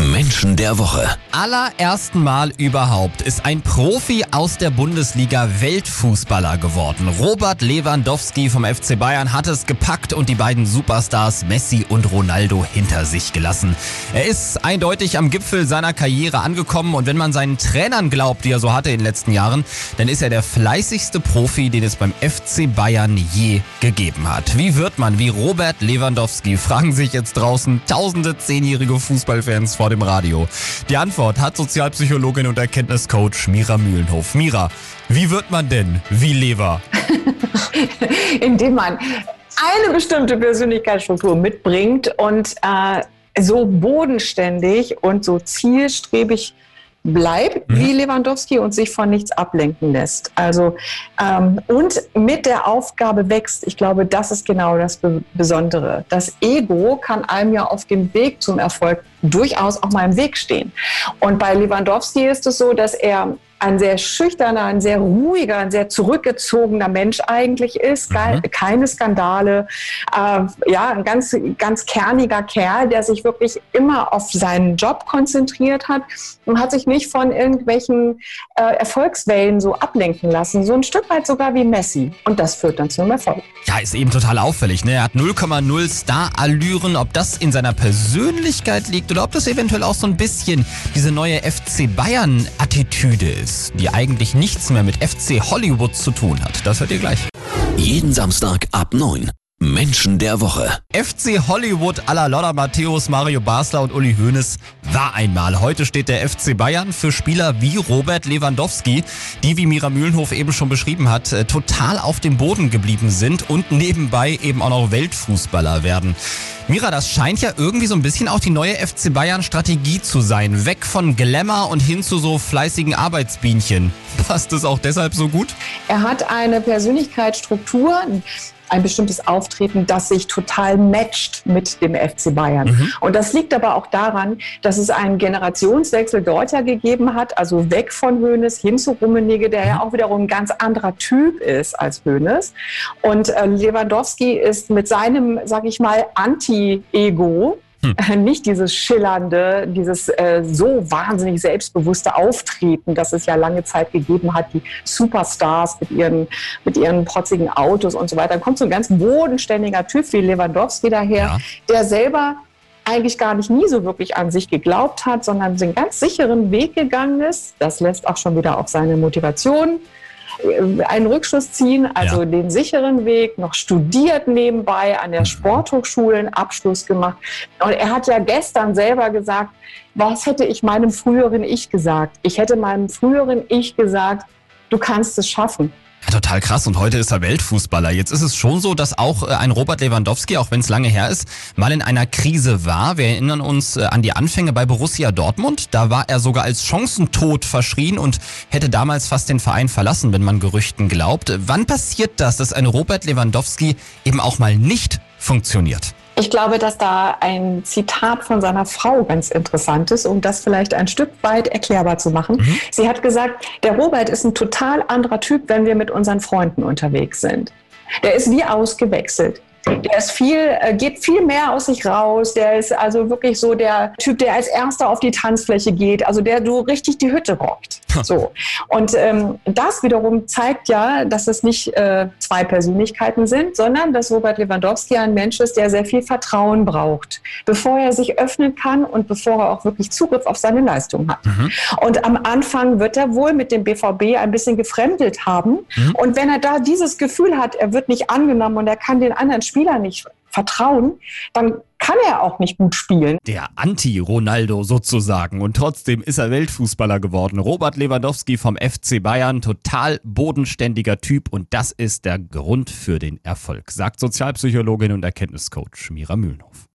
Menschen der Woche. allerersten Mal überhaupt ist ein Profi aus der Bundesliga Weltfußballer geworden. Robert Lewandowski vom FC Bayern hat es gepackt und die beiden Superstars Messi und Ronaldo hinter sich gelassen. Er ist eindeutig am Gipfel seiner Karriere angekommen und wenn man seinen Trainern glaubt, die er so hatte in den letzten Jahren, dann ist er der fleißigste Profi, den es beim FC Bayern je gegeben hat. Wie wird man wie Robert Lewandowski, fragen sich jetzt draußen tausende zehnjährige Fußballfans vor dem Radio. Die Antwort hat Sozialpsychologin und Erkenntniscoach Mira Mühlenhof. Mira, wie wird man denn wie Lever? indem man eine bestimmte Persönlichkeitsstruktur mitbringt und äh, so bodenständig und so zielstrebig bleibt Mhm. wie Lewandowski und sich von nichts ablenken lässt. Also ähm, und mit der Aufgabe wächst. Ich glaube, das ist genau das Be Besondere. Das Ego kann einem ja auf dem Weg zum Erfolg durchaus auch mal im Weg stehen. Und bei Lewandowski ist es so, dass er ein sehr schüchterner, ein sehr ruhiger, ein sehr zurückgezogener Mensch eigentlich ist. Ge- Keine Skandale. Äh, ja, ein ganz, ganz kerniger Kerl, der sich wirklich immer auf seinen Job konzentriert hat und hat sich nicht von irgendwelchen äh, Erfolgswellen so ablenken lassen. So ein Stück weit sogar wie Messi. Und das führt dann zum Erfolg. Ja, ist eben total auffällig. Ne? Er hat 0,0 Star-Allüren. Ob das in seiner Persönlichkeit liegt oder ob das eventuell auch so ein bisschen diese neue FC Bayern-Attitüde ist, die eigentlich nichts mehr mit FC Hollywood zu tun hat. Das hört ihr gleich. Jeden Samstag ab 9. Menschen der Woche. FC Hollywood à la Lotta Matthäus, Mario Basler und Uli Hoeneß war einmal. Heute steht der FC Bayern für Spieler wie Robert Lewandowski, die, wie Mira Mühlenhof eben schon beschrieben hat, äh, total auf dem Boden geblieben sind und nebenbei eben auch noch Weltfußballer werden. Mira, das scheint ja irgendwie so ein bisschen auch die neue FC Bayern Strategie zu sein. Weg von Glamour und hin zu so fleißigen Arbeitsbienchen. Passt es auch deshalb so gut? Er hat eine Persönlichkeitsstruktur, ein bestimmtes Auftreten, das sich total matcht mit dem FC Bayern. Und das liegt aber auch daran, dass es einen Generationswechsel dort ja gegeben hat, also weg von Hoeneß hin zu Rummenigge, der ja auch wiederum ein ganz anderer Typ ist als Hoeneß. Und äh, Lewandowski ist mit seinem, sag ich mal, Anti-Ego, äh, nicht dieses schillernde, dieses äh, so wahnsinnig selbstbewusste Auftreten, das es ja lange Zeit gegeben hat, die Superstars mit ihren, mit ihren protzigen Autos und so weiter. Dann kommt so ein ganz bodenständiger Typ wie Lewandowski daher, Ja. der selber eigentlich gar nicht nie so wirklich an sich geglaubt hat, sondern den ganz sicheren Weg gegangen ist. Das lässt auch schon wieder auf seine Motivation einen Rückschluss ziehen, also Ja. den sicheren Weg, noch studiert nebenbei an der Sporthochschule, einen Abschluss gemacht. Und er hat ja gestern selber gesagt, was hätte ich meinem früheren Ich gesagt? Ich hätte meinem früheren Ich gesagt, du kannst es schaffen. Ja, total krass. Und heute ist er Weltfußballer. Jetzt ist es schon so, dass auch äh, ein Robert Lewandowski, auch wenn es lange her ist, mal in einer Krise war. Wir erinnern uns äh, an die Anfänge bei Borussia Dortmund. Da war er sogar als Chancentod verschrien und hätte damals fast den Verein verlassen, wenn man Gerüchten glaubt. Wann passiert das, dass ein Robert Lewandowski eben auch mal nicht funktioniert? Ich glaube, dass da ein Zitat von seiner Frau ganz interessant ist, um das vielleicht ein Stück weit erklärbar zu machen. Sie hat gesagt, der Robert ist ein total anderer Typ, wenn wir mit unseren Freunden unterwegs sind. Der ist wie ausgewechselt. Der ist viel, äh, geht viel mehr aus sich raus. Der ist also wirklich so der Typ, der als erster auf die Tanzfläche geht, also der so richtig die Hütte rockt. So. Und ähm, das wiederum zeigt ja, dass es nicht äh, zwei Persönlichkeiten sind, sondern dass Robert Lewandowski ein Mensch ist, der sehr viel Vertrauen braucht, bevor er sich öffnen kann und bevor er auch wirklich Zugriff auf seine Leistung hat. Und am Anfang wird er wohl mit dem BVB ein bisschen gefremdelt haben. Und wenn er da dieses Gefühl hat, er wird nicht angenommen und er kann den anderen Spieler nicht vertrauen, dann kann er auch nicht gut spielen. Der Anti-Ronaldo sozusagen. Und trotzdem ist er Weltfußballer geworden. Robert Lewandowski vom FC Bayern, total bodenständiger Typ. Und das ist der Grund für den Erfolg, sagt Sozialpsychologin und Erkenntniscoach Mira Mühlenhof.